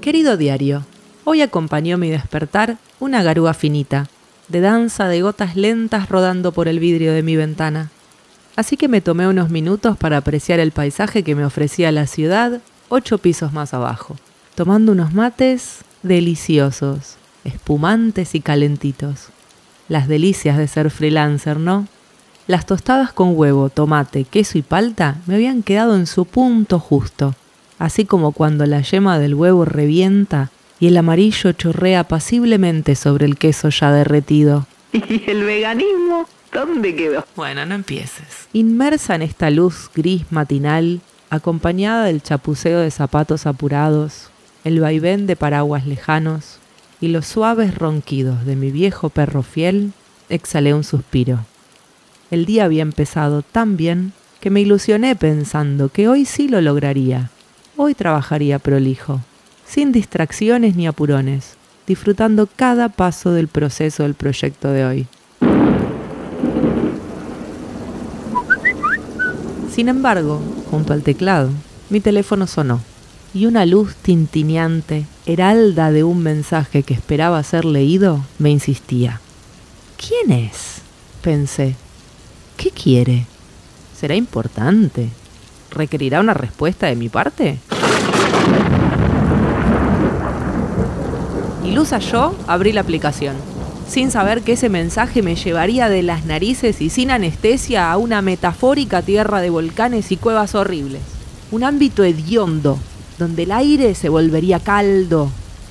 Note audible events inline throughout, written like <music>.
Querido diario, hoy acompañó mi despertar una garúa finita, de danza de gotas lentas rodando por el vidrio de mi ventana. Así que me tomé unos minutos para apreciar el paisaje que me ofrecía la ciudad ocho pisos más abajo, tomando unos mates deliciosos, espumantes y calentitos. Las delicias de ser freelancer, ¿no? Las tostadas con huevo, tomate, queso y palta me habían quedado en su punto justo, así como cuando la yema del huevo revienta y el amarillo chorrea pasiblemente sobre el queso ya derretido. <laughs> ¿Y el veganismo? ¿Dónde quedó? Bueno, no empieces. Inmersa en esta luz gris matinal, acompañada del chapuceo de zapatos apurados, el vaivén de paraguas lejanos y los suaves ronquidos de mi viejo perro fiel, exhalé un suspiro. El día había empezado tan bien que me ilusioné pensando que hoy sí lo lograría. Hoy trabajaría prolijo, sin distracciones ni apurones, disfrutando cada paso del proceso del proyecto de hoy. Sin embargo, junto al teclado, mi teléfono sonó y una luz tintineante, heralda de un mensaje que esperaba ser leído, me insistía. ¿Quién es? pensé. ¿Qué quiere? ¿Será importante? ¿Requerirá una respuesta de mi parte? Ilusa yo abrí la aplicación, sin saber que ese mensaje me llevaría de las narices y sin anestesia a una metafórica tierra de volcanes y cuevas horribles. Un ámbito hediondo, donde el aire se volvería caldo,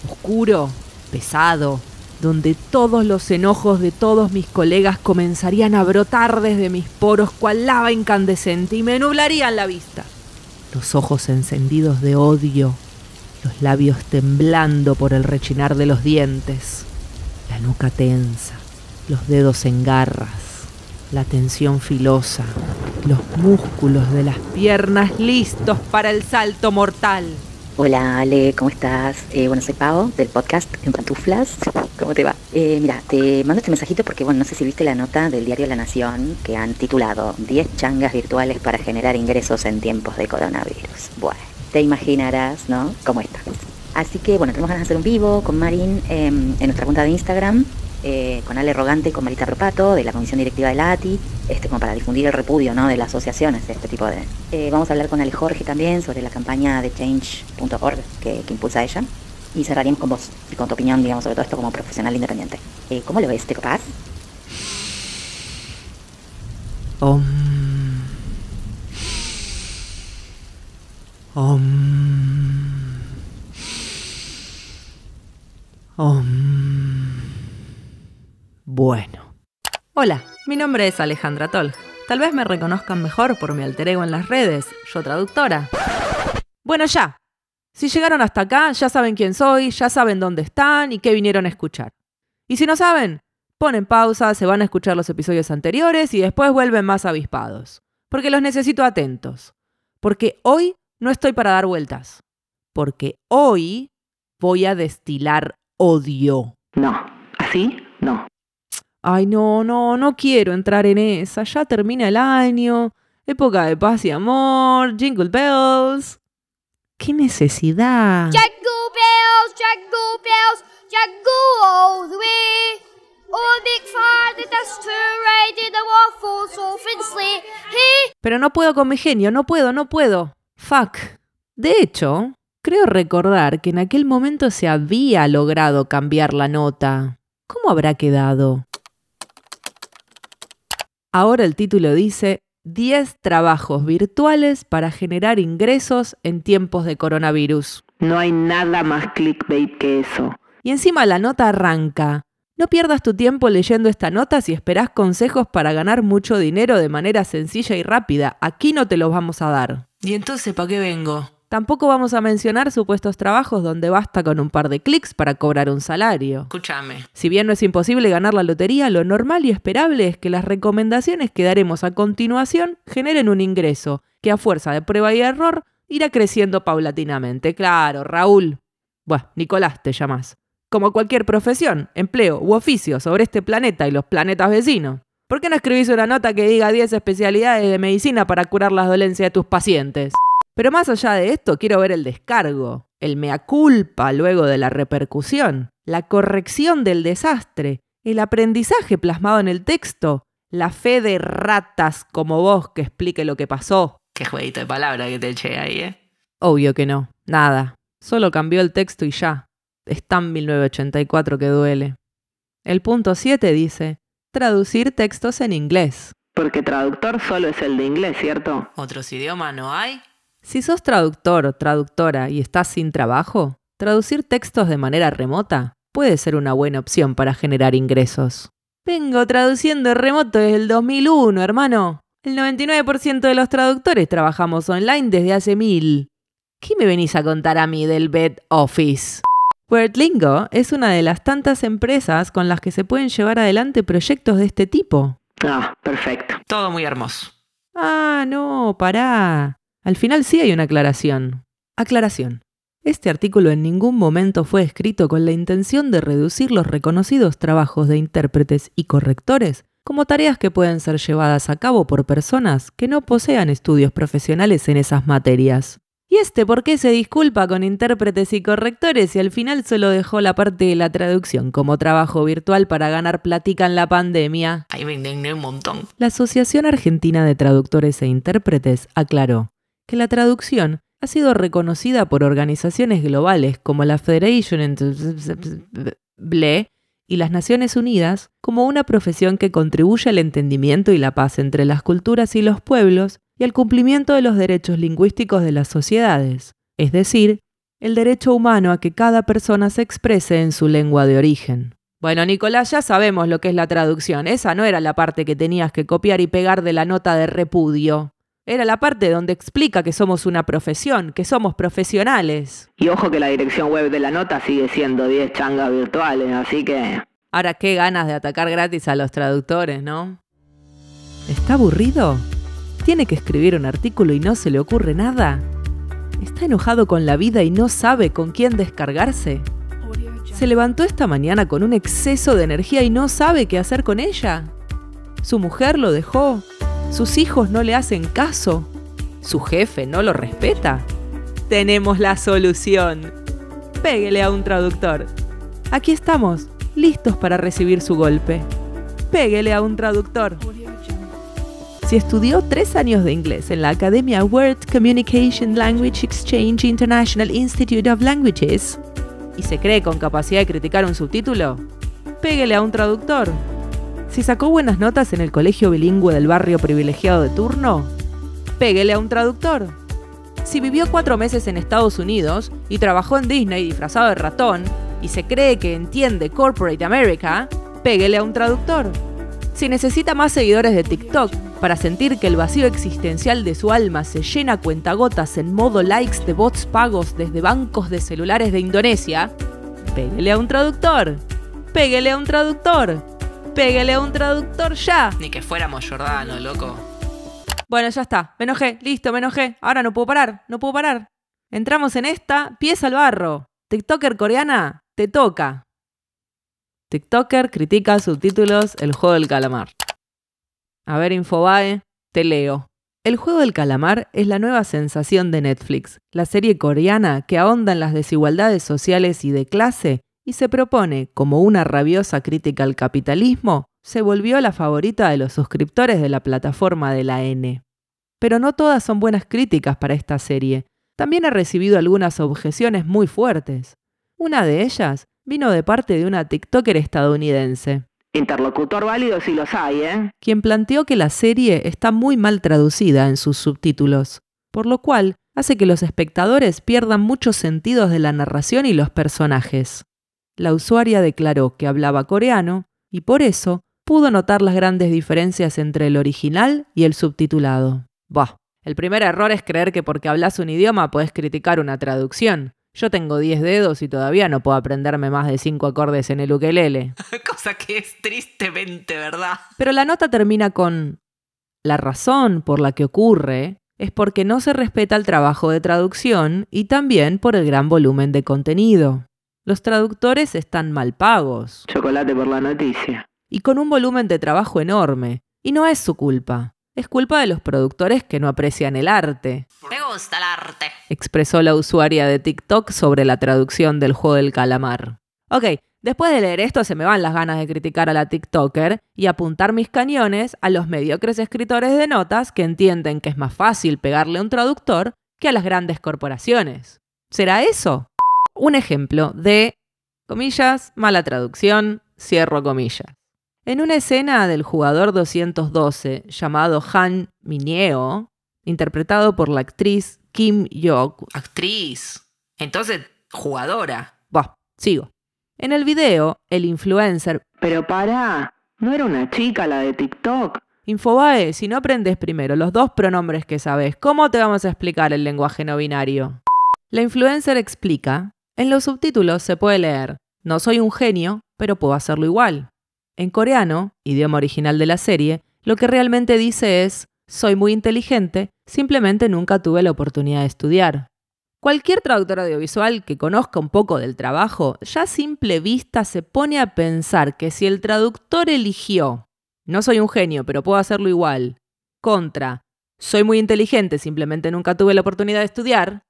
oscuro, pesado, donde todos los enojos de todos mis colegas comenzarían a brotar desde mis poros cual lava incandescente y me nublarían la vista. Los ojos encendidos de odio, los labios temblando por el rechinar de los dientes, la nuca tensa, los dedos en garras, la tensión filosa, los músculos de las piernas listos para el salto mortal. Hola Ale, ¿cómo estás? Eh, bueno, soy Pau del podcast En Pantuflas. ¿Cómo te va? Eh, mira, te mando este mensajito porque, bueno, no sé si viste la nota del diario La Nación que han titulado 10 changas virtuales para generar ingresos en tiempos de coronavirus. Bueno, te imaginarás, ¿no? ¿Cómo estás? Así que, bueno, tenemos ganas de hacer un vivo con Marín em, en nuestra cuenta de Instagram eh, con Ale Rogante y con Marita Propato, de la Comisión Directiva de la ATI, este, como para difundir el repudio ¿no? de las asociaciones de este tipo de... Eh, vamos a hablar con Ale Jorge también sobre la campaña de change.org que, impulsa ella. Y cerraríamos con vos y con tu opinión, digamos, sobre todo esto como profesional independiente. Eh, ¿Cómo lo ves? ¿Te copás? Om. Om. Om. Bueno. Hola, mi nombre es Alejandra Tol. Tal vez me reconozcan mejor por mi alter ego en las redes, yo traductora. Bueno, ya. Si llegaron hasta acá, ya saben quién soy, ya saben dónde están y qué vinieron a escuchar. Y si no saben, ponen pausa, se van a escuchar los episodios anteriores y después vuelven más avispados. Porque los necesito atentos. Porque hoy no estoy para dar vueltas. Porque hoy voy a destilar odio. No, así no. Ay, no, no, no quiero entrar en esa. Ya termina el año. Época de paz y amor. Jingle bells. ¿Qué necesidad? Jingle bells, jingle bells, jingle all the way. Oh, big father, that's to ride in the waffles off and sleigh. Hey. Pero no puedo con mi genio, no puedo, no puedo. Fuck. De hecho, creo recordar que en aquel momento se había logrado cambiar la nota. ¿Cómo habrá quedado? Ahora el título dice 10 trabajos virtuales para generar ingresos en tiempos de coronavirus. No hay nada más clickbait que eso. Y encima la nota arranca. No pierdas tu tiempo leyendo esta nota si esperás consejos para ganar mucho dinero de manera sencilla y rápida. Aquí no te los vamos a dar. ¿Y entonces para qué vengo? Tampoco vamos a mencionar supuestos trabajos donde basta con un par de clics para cobrar un salario. Escúchame. Si bien no es imposible ganar la lotería, lo normal y esperable es que las recomendaciones que daremos a continuación generen un ingreso, que a fuerza de prueba y error irá creciendo paulatinamente. Claro, Raúl. Bueno, Nicolás te llamas. Como cualquier profesión, empleo u oficio sobre este planeta y los planetas vecinos. ¿Por qué no escribís una nota que diga 10 especialidades de medicina para curar las dolencias de tus pacientes? Pero más allá de esto, quiero ver el descargo, el mea culpa luego de la repercusión, la corrección del desastre, el aprendizaje plasmado en el texto, la fe de ratas como vos que explique lo que pasó. Qué jueguito de palabra que te eché ahí, ¿eh? Obvio que no, nada. Solo cambió el texto y ya. Es tan 1984 que duele. El punto 7 dice, traducir textos en inglés. Porque traductor solo es el de inglés, ¿cierto? ¿Otros idiomas no hay? Si sos traductor o traductora y estás sin trabajo, traducir textos de manera remota puede ser una buena opción para generar ingresos. Vengo traduciendo remoto desde el 2001, hermano. El 99% de los traductores trabajamos online desde hace mil. ¿Qué me venís a contar a mí del Bed Office? WordLingo es una de las tantas empresas con las que se pueden llevar adelante proyectos de este tipo. Ah, perfecto. Todo muy hermoso. Ah, no, pará. Al final sí hay una aclaración. Aclaración. Este artículo en ningún momento fue escrito con la intención de reducir los reconocidos trabajos de intérpretes y correctores como tareas que pueden ser llevadas a cabo por personas que no posean estudios profesionales en esas materias. ¿Y este por qué se disculpa con intérpretes y correctores y al final solo dejó la parte de la traducción como trabajo virtual para ganar platica en la pandemia? Ahí me indigné un montón. La Asociación Argentina de Traductores e Intérpretes aclaró que la traducción ha sido reconocida por organizaciones globales como la Federation BLE y las Naciones Unidas como una profesión que contribuye al entendimiento y la paz entre las culturas y los pueblos y al cumplimiento de los derechos lingüísticos de las sociedades, es decir, el derecho humano a que cada persona se exprese en su lengua de origen. Bueno, Nicolás, ya sabemos lo que es la traducción. Esa no era la parte que tenías que copiar y pegar de la nota de repudio. Era la parte donde explica que somos una profesión, que somos profesionales. Y ojo que la dirección web de la nota sigue siendo 10 changas virtuales, así que... Ahora qué ganas de atacar gratis a los traductores, ¿no? ¿Está aburrido? ¿Tiene que escribir un artículo y no se le ocurre nada? ¿Está enojado con la vida y no sabe con quién descargarse? ¿Se levantó esta mañana con un exceso de energía y no sabe qué hacer con ella? ¿Su mujer lo dejó? ¿Sus hijos no le hacen caso? ¿Su jefe no lo respeta? Tenemos la solución. Péguele a un traductor. Aquí estamos, listos para recibir su golpe. Péguele a un traductor. Si estudió tres años de inglés en la Academia Word Communication Language Exchange International Institute of Languages y se cree con capacidad de criticar un subtítulo, péguele a un traductor. Si sacó buenas notas en el colegio bilingüe del barrio privilegiado de turno, péguele a un traductor. Si vivió cuatro meses en Estados Unidos y trabajó en Disney disfrazado de ratón y se cree que entiende Corporate America, péguele a un traductor. Si necesita más seguidores de TikTok para sentir que el vacío existencial de su alma se llena cuentagotas en modo likes de bots pagos desde bancos de celulares de Indonesia, péguele a un traductor. Péguele a un traductor. Péguele a un traductor ya. Ni que fuéramos Jordano, loco. Bueno, ya está. Me enojé. Listo, me enojé. Ahora no puedo parar. No puedo parar. Entramos en esta. Pieza al barro. TikToker coreana. Te toca. TikToker critica subtítulos El juego del calamar. A ver, Infobae, te leo. El juego del calamar es la nueva sensación de Netflix, la serie coreana que ahonda en las desigualdades sociales y de clase y se propone, como una rabiosa crítica al capitalismo, se volvió la favorita de los suscriptores de la plataforma de la N. Pero no todas son buenas críticas para esta serie. También ha recibido algunas objeciones muy fuertes. Una de ellas vino de parte de una TikToker estadounidense, Interlocutor válido si los hay, ¿eh? quien planteó que la serie está muy mal traducida en sus subtítulos, por lo cual hace que los espectadores pierdan muchos sentidos de la narración y los personajes. La usuaria declaró que hablaba coreano y por eso pudo notar las grandes diferencias entre el original y el subtitulado. Bah, el primer error es creer que porque hablas un idioma puedes criticar una traducción. Yo tengo 10 dedos y todavía no puedo aprenderme más de 5 acordes en el ukelele. <laughs> Cosa que es tristemente verdad. Pero la nota termina con la razón por la que ocurre es porque no se respeta el trabajo de traducción y también por el gran volumen de contenido. Los traductores están mal pagos Chocolate por la noticia. y con un volumen de trabajo enorme, y no es su culpa. es culpa de los productores que no aprecian el arte, Me gusta el arte. expresó la usuaria de TikTok sobre la traducción del juego del calamar. Ok, después de leer esto se me van las ganas de criticar a la TikToker y apuntar mis cañones a los mediocres escritores de notas que entienden que es más fácil pegarle a un traductor que a las grandes corporaciones. ¿Será eso? Un ejemplo de, comillas, mala traducción, cierro comillas. En una escena del jugador 212 llamado Han Mineo, interpretado por la actriz Kim Yok, Actriz. Entonces, jugadora. Buah, sigo. En el video, el influencer Pero pará, ¿no era una chica la de TikTok? Infobae, si no aprendes primero los dos pronombres que sabes, ¿cómo te vamos a explicar el lenguaje no binario? La influencer explica, en los subtítulos se puede leer, no soy un genio, pero puedo hacerlo igual. En coreano, idioma original de la serie, lo que realmente dice es, soy muy inteligente, simplemente nunca tuve la oportunidad de estudiar. Cualquier traductor audiovisual que conozca un poco del trabajo, ya a simple vista se pone a pensar que si el traductor eligió no soy un genio, pero puedo hacerlo igual, contra soy muy inteligente, simplemente nunca tuve la oportunidad de estudiar,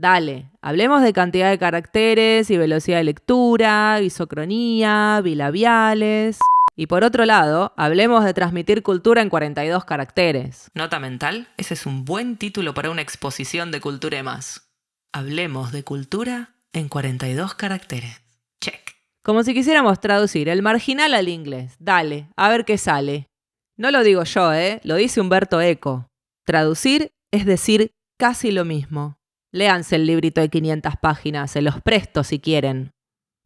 dale, hablemos de cantidad de caracteres y velocidad de lectura, isocronía, bilabiales. Y por otro lado, hablemos de transmitir cultura en 42 caracteres. Nota mental, ese es un buen título para una exposición de cultura y más. Hablemos de cultura en 42 caracteres. Check. Como si quisiéramos traducir el marginal al inglés. Dale, a ver qué sale. No lo digo yo, ¿eh? Lo dice Humberto Eco. Traducir es decir casi lo mismo. Léanse el librito de 500 páginas, se los presto si quieren.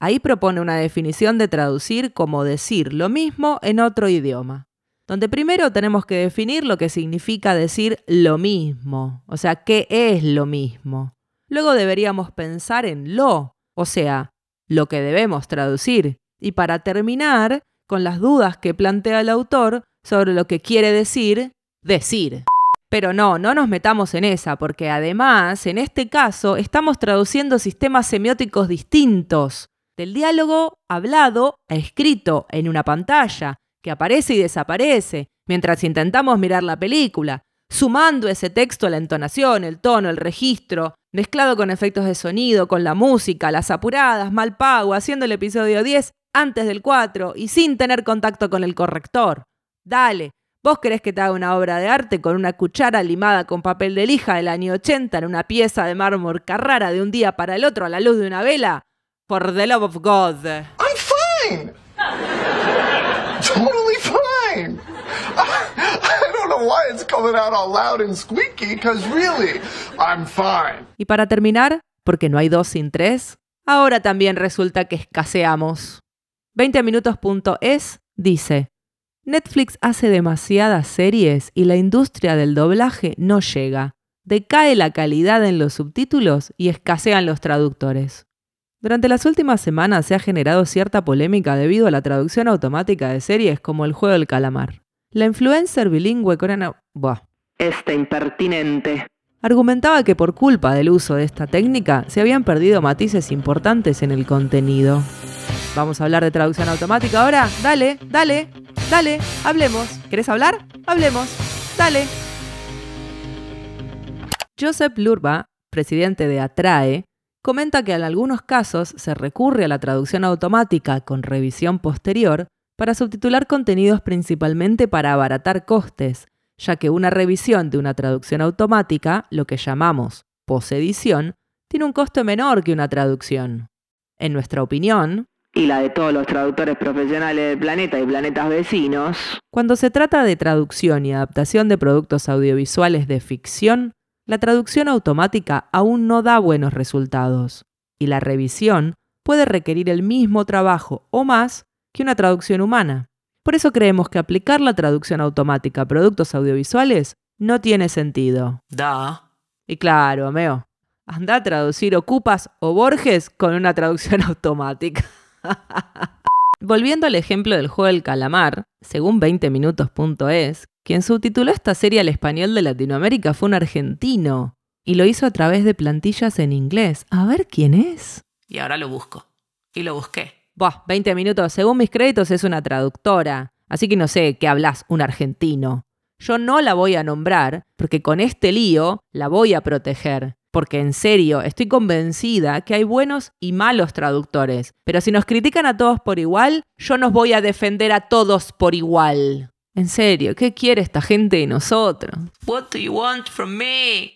Ahí propone una definición de traducir como decir lo mismo en otro idioma. Donde primero tenemos que definir lo que significa decir lo mismo, o sea, qué es lo mismo. Luego deberíamos pensar en lo, o sea, lo que debemos traducir. Y para terminar, con las dudas que plantea el autor sobre lo que quiere decir decir. Pero no, no nos metamos en esa, porque además, en este caso, estamos traduciendo sistemas semióticos distintos, del diálogo hablado a escrito en una pantalla, que aparece y desaparece, mientras intentamos mirar la película, sumando ese texto a la entonación, el tono, el registro, mezclado con efectos de sonido, con la música, las apuradas, mal pago, haciendo el episodio 10 antes del 4 y sin tener contacto con el corrector. Dale, ¿vos querés que te haga una obra de arte con una cuchara limada con papel de lija del año 80 en una pieza de mármol Carrara de un día para el otro a la luz de una vela? For the love of God. I'm fine. totally fine. I don't know why it's coming out all loud and squeaky, because really, I'm fine. Y para terminar, porque no hay dos sin tres, ahora también resulta que escaseamos. 20minutos.es dice, Netflix hace demasiadas series y la industria del doblaje no llega. Decae la calidad en los subtítulos y escasean los traductores. Durante las últimas semanas se ha generado cierta polémica debido a la traducción automática de series como El juego del calamar. La influencer bilingüe coreana... Buah, Este impertinente. argumentaba que por culpa del uso de esta técnica se habían perdido matices importantes en el contenido. Vamos a hablar de traducción automática ahora. Dale, dale, dale, hablemos. ¿Querés hablar? Hablemos. Dale. Joseph Lurba, presidente de Atrae, comenta que en algunos casos se recurre a la traducción automática con revisión posterior para subtitular contenidos principalmente para abaratar costes, ya que una revisión de una traducción automática, lo que llamamos posedición, tiene un coste menor que una traducción. En nuestra opinión, Y la de todos los traductores profesionales del planeta y planetas vecinos. cuando se trata de traducción y adaptación de productos audiovisuales de ficción, la traducción automática aún no da buenos resultados, y la revisión puede requerir el mismo trabajo o más que una traducción humana. Por eso creemos que aplicar la traducción automática a productos audiovisuales no tiene sentido. Da. Y claro, Ameo, anda a traducir Ocupas o Borges con una traducción <laughs> automática. <laughs> Volviendo al ejemplo del juego del calamar, según 20minutos.es, quien subtituló esta serie al español de Latinoamérica fue un argentino y lo hizo a través de plantillas en inglés. A ver quién es. Y ahora lo busco. Y lo busqué. Buah, 20 minutos. Según mis créditos es una traductora. Así que no sé qué hablas, un argentino. Yo no la voy a nombrar porque con este lío la voy a proteger. Porque en serio, estoy convencida que hay buenos y malos traductores. Pero si nos critican a todos por igual, yo nos voy a defender a todos por igual. En serio, ¿qué quiere esta gente de nosotros? What do you want from me?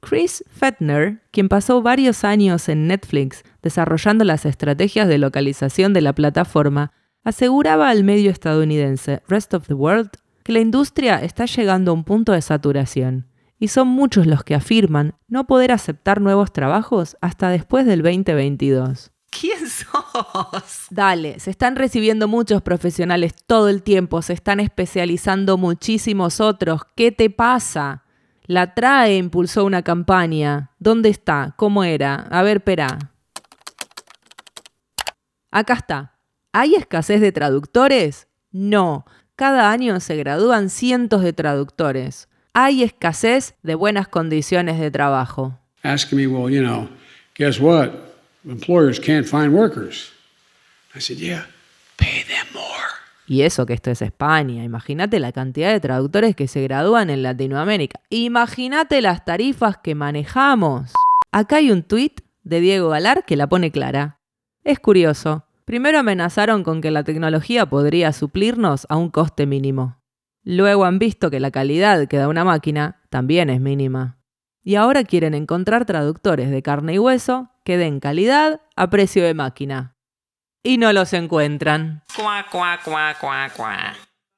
Chris Fettner, quien pasó varios años en Netflix desarrollando las estrategias de localización de la plataforma, aseguraba al medio estadounidense Rest of the World que la industria está llegando a un punto de saturación, y son muchos los que afirman no poder aceptar nuevos trabajos hasta después del 2022. ¿Quién sos? Dale, se están recibiendo muchos profesionales todo el tiempo, se están especializando muchísimos otros. ¿Qué te pasa? La TRAE impulsó una campaña. ¿Dónde está? ¿Cómo era? A ver, espera. Acá está. ¿Hay escasez de traductores? No. Cada año se gradúan cientos de traductores. Hay escasez de buenas condiciones de trabajo. asking me, well, you know, guess what? Employers can't find workers. I said, yeah, pay them more. Y eso que esto es España. Imagínate la cantidad de traductores que se gradúan en Latinoamérica. Imagínate las tarifas que manejamos. Acá hay un tuit de Diego Galar que la pone clara. Es curioso. Primero amenazaron con que la tecnología podría suplirnos a un coste mínimo. Luego han visto que la calidad que da una máquina también es mínima. Y ahora quieren encontrar traductores de carne y hueso que den calidad a precio de máquina. Y no los encuentran. Cuá, cuá, cuá, cuá, cuá.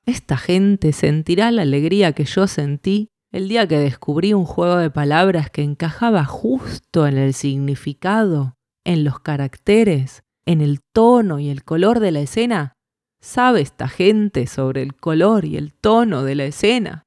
Esta gente sentirá la alegría que yo sentí el día que descubrí un juego de palabras que encajaba justo en el significado, en los caracteres, en el tono y el color de la escena. ¿Sabe esta gente sobre el color y el tono de la escena?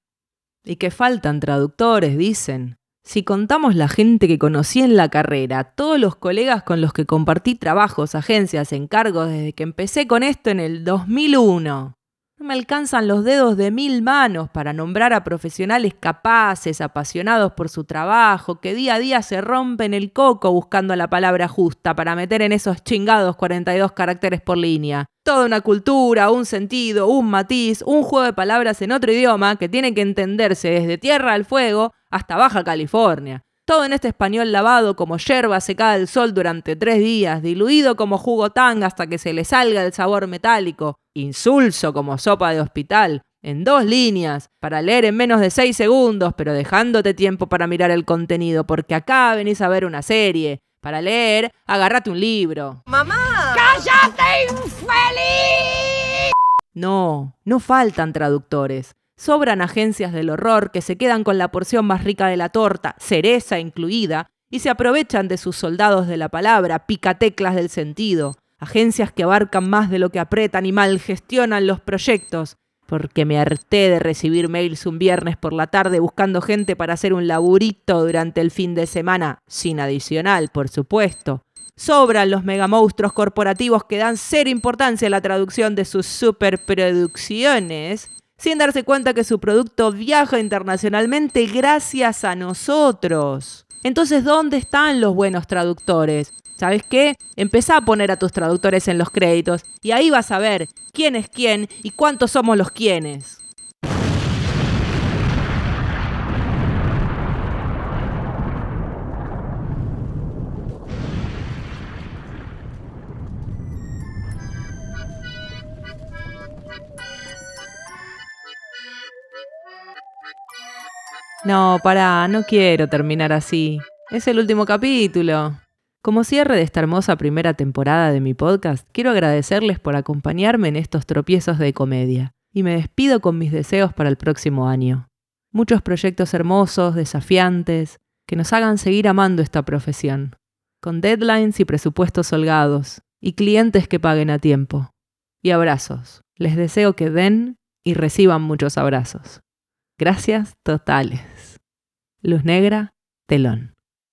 Y que faltan traductores, dicen. Si contamos la gente que conocí en la carrera, todos los colegas con los que compartí trabajos, agencias, encargos desde que empecé con esto en el 2001. No me alcanzan los dedos de mil manos para nombrar a profesionales capaces, apasionados por su trabajo, que día a día se rompen el coco buscando la palabra justa para meter en esos chingados 42 caracteres por línea. Toda una cultura, un sentido, un matiz, un juego de palabras en otro idioma que tiene que entenderse desde Tierra al Fuego hasta Baja California. Todo en este español lavado como yerba secada al sol durante tres días, diluido como jugo tanga hasta que se le salga el sabor metálico, insulso como sopa de hospital, en dos líneas, para leer en menos de seis segundos, pero dejándote tiempo para mirar el contenido, porque acá venís a ver una serie. Para leer, agárrate un libro. No, no faltan traductores. Sobran agencias del horror que se quedan con la porción más rica de la torta, cereza incluida, y se aprovechan de sus soldados de la palabra, picateclas del sentido. Agencias que abarcan más de lo que apretan y mal gestionan los proyectos. Porque me harté de recibir mails un viernes por la tarde buscando gente para hacer un laburito durante el fin de semana, sin adicional, por supuesto. Sobran los megamonstruos corporativos que dan cero importancia a la traducción de sus superproducciones, sin darse cuenta que su producto viaja internacionalmente gracias a nosotros. Entonces, ¿dónde están los buenos traductores? ¿Sabes qué? Empezá a poner a tus traductores en los créditos y ahí vas a ver quién es quién y cuántos somos los quiénes. No, pará, no quiero terminar así. Es el último capítulo. Como cierre de esta hermosa primera temporada de mi podcast, quiero agradecerles por acompañarme en estos tropiezos de comedia y me despido con mis deseos para el próximo año. Muchos proyectos hermosos, desafiantes, que nos hagan seguir amando esta profesión, con deadlines y presupuestos holgados, y clientes que paguen a tiempo. Y abrazos. Les deseo que den y reciban muchos abrazos. Gracias totales. Luz negra, telón.